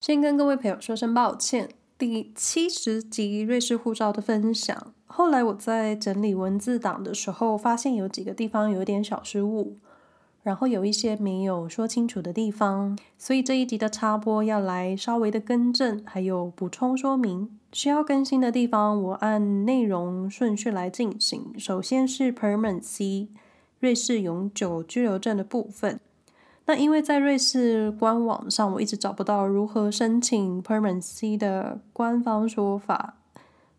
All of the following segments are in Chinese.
先跟各位朋友说声抱歉，第七十集瑞士护照的分享。后来我在整理文字档的时候，发现有几个地方有点小失误，然后有一些没有说清楚的地方，所以这一集的插播要来稍微的更正，还有补充说明。需要更新的地方，我按内容顺序来进行。首先是 Permanent C，瑞士永久居留证的部分。那因为在瑞士官网上，我一直找不到如何申请 Permanent C 的官方说法，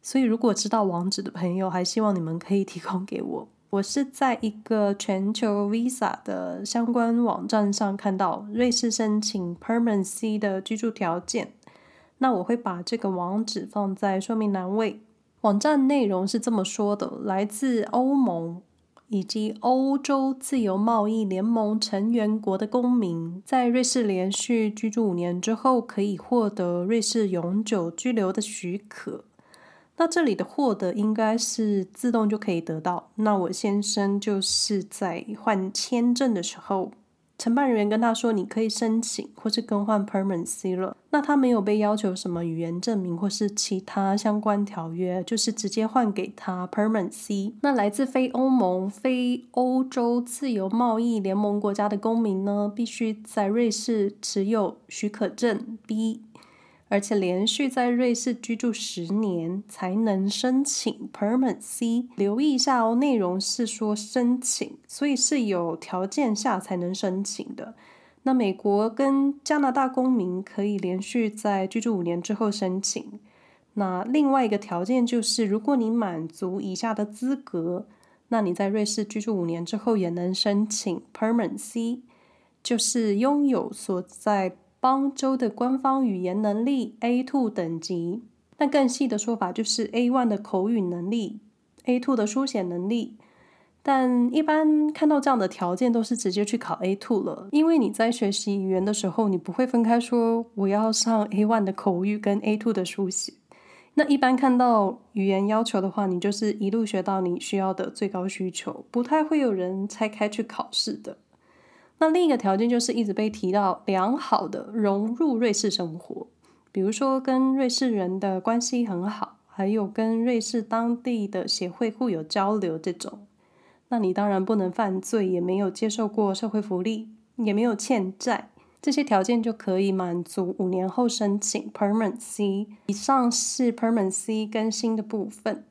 所以如果知道网址的朋友，还希望你们可以提供给我。我是在一个全球 Visa 的相关网站上看到瑞士申请 Permanent C 的居住条件，那我会把这个网址放在说明栏位。网站内容是这么说的：来自欧盟。以及欧洲自由贸易联盟成员国的公民，在瑞士连续居住五年之后，可以获得瑞士永久居留的许可。那这里的获得应该是自动就可以得到。那我先生就是在换签证的时候。承办人员跟他说：“你可以申请或是更换 Permanent C 了。”那他没有被要求什么语言证明或是其他相关条约，就是直接换给他 Permanent C。那来自非欧盟、非欧洲自由贸易联盟国家的公民呢，必须在瑞士持有许可证 B。而且连续在瑞士居住十年才能申请 Permanent C。留意一下哦，内容是说申请，所以是有条件下才能申请的。那美国跟加拿大公民可以连续在居住五年之后申请。那另外一个条件就是，如果你满足以下的资格，那你在瑞士居住五年之后也能申请 Permanent C，就是拥有所在。邦州的官方语言能力 A2 等级，但更细的说法就是 A1 的口语能力，A2 的书写能力。但一般看到这样的条件，都是直接去考 A2 了，因为你在学习语言的时候，你不会分开说我要上 A1 的口语跟 A2 的书写。那一般看到语言要求的话，你就是一路学到你需要的最高需求，不太会有人拆开去考试的。那另一个条件就是一直被提到良好的融入瑞士生活，比如说跟瑞士人的关系很好，还有跟瑞士当地的协会互有交流这种。那你当然不能犯罪，也没有接受过社会福利，也没有欠债，这些条件就可以满足五年后申请 Permanent C。以上是 Permanent C 更新的部分。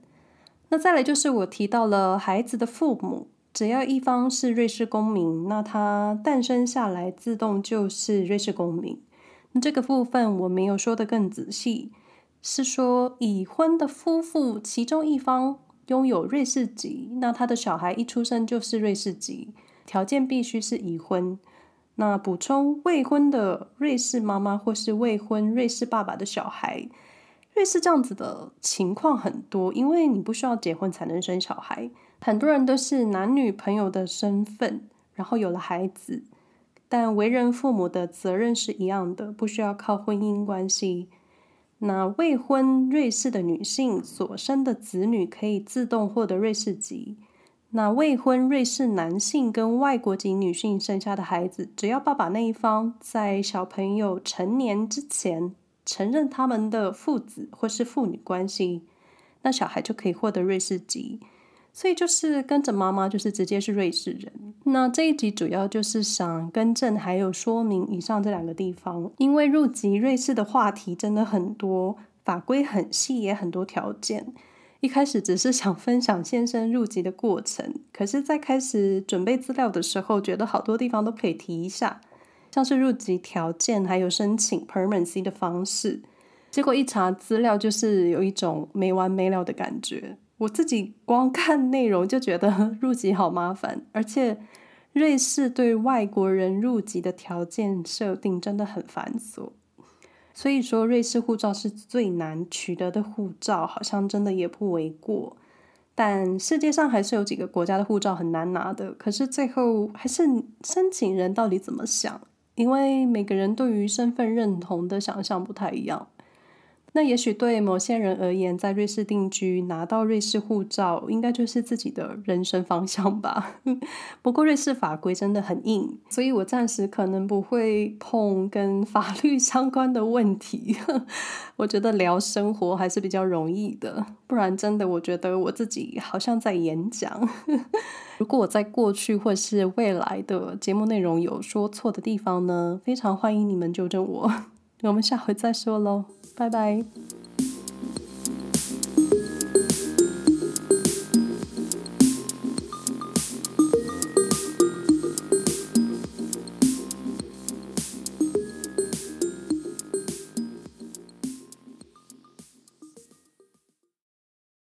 那再来就是我提到了孩子的父母。只要一方是瑞士公民，那他诞生下来自动就是瑞士公民。这个部分我没有说得更仔细，是说已婚的夫妇其中一方拥有瑞士籍，那他的小孩一出生就是瑞士籍，条件必须是已婚。那补充未婚的瑞士妈妈或是未婚瑞士爸爸的小孩，瑞士这样子的情况很多，因为你不需要结婚才能生小孩。很多人都是男女朋友的身份，然后有了孩子，但为人父母的责任是一样的，不需要靠婚姻关系。那未婚瑞士的女性所生的子女可以自动获得瑞士籍。那未婚瑞士男性跟外国籍女性生下的孩子，只要爸爸那一方在小朋友成年之前承认他们的父子或是父女关系，那小孩就可以获得瑞士籍。所以就是跟着妈妈，就是直接是瑞士人。那这一集主要就是想更正，还有说明以上这两个地方。因为入籍瑞士的话题真的很多，法规很细，也很多条件。一开始只是想分享先生入籍的过程，可是，在开始准备资料的时候，觉得好多地方都可以提一下，像是入籍条件，还有申请 Permanent C 的方式。结果一查资料，就是有一种没完没了的感觉。我自己光看内容就觉得 入籍好麻烦，而且瑞士对外国人入籍的条件设定真的很繁琐，所以说瑞士护照是最难取得的护照，好像真的也不为过。但世界上还是有几个国家的护照很难拿的，可是最后还是申请人到底怎么想，因为每个人对于身份认同的想象不太一样。那也许对某些人而言，在瑞士定居拿到瑞士护照，应该就是自己的人生方向吧。不过瑞士法规真的很硬，所以我暂时可能不会碰跟法律 相关的问题。我觉得聊生活还是比较容易的，不然真的我觉得我自己好像在演讲。如果我在过去或是未来的节目内容有说错的地方呢，非常欢迎你们纠正我。我们下回再说喽。拜拜。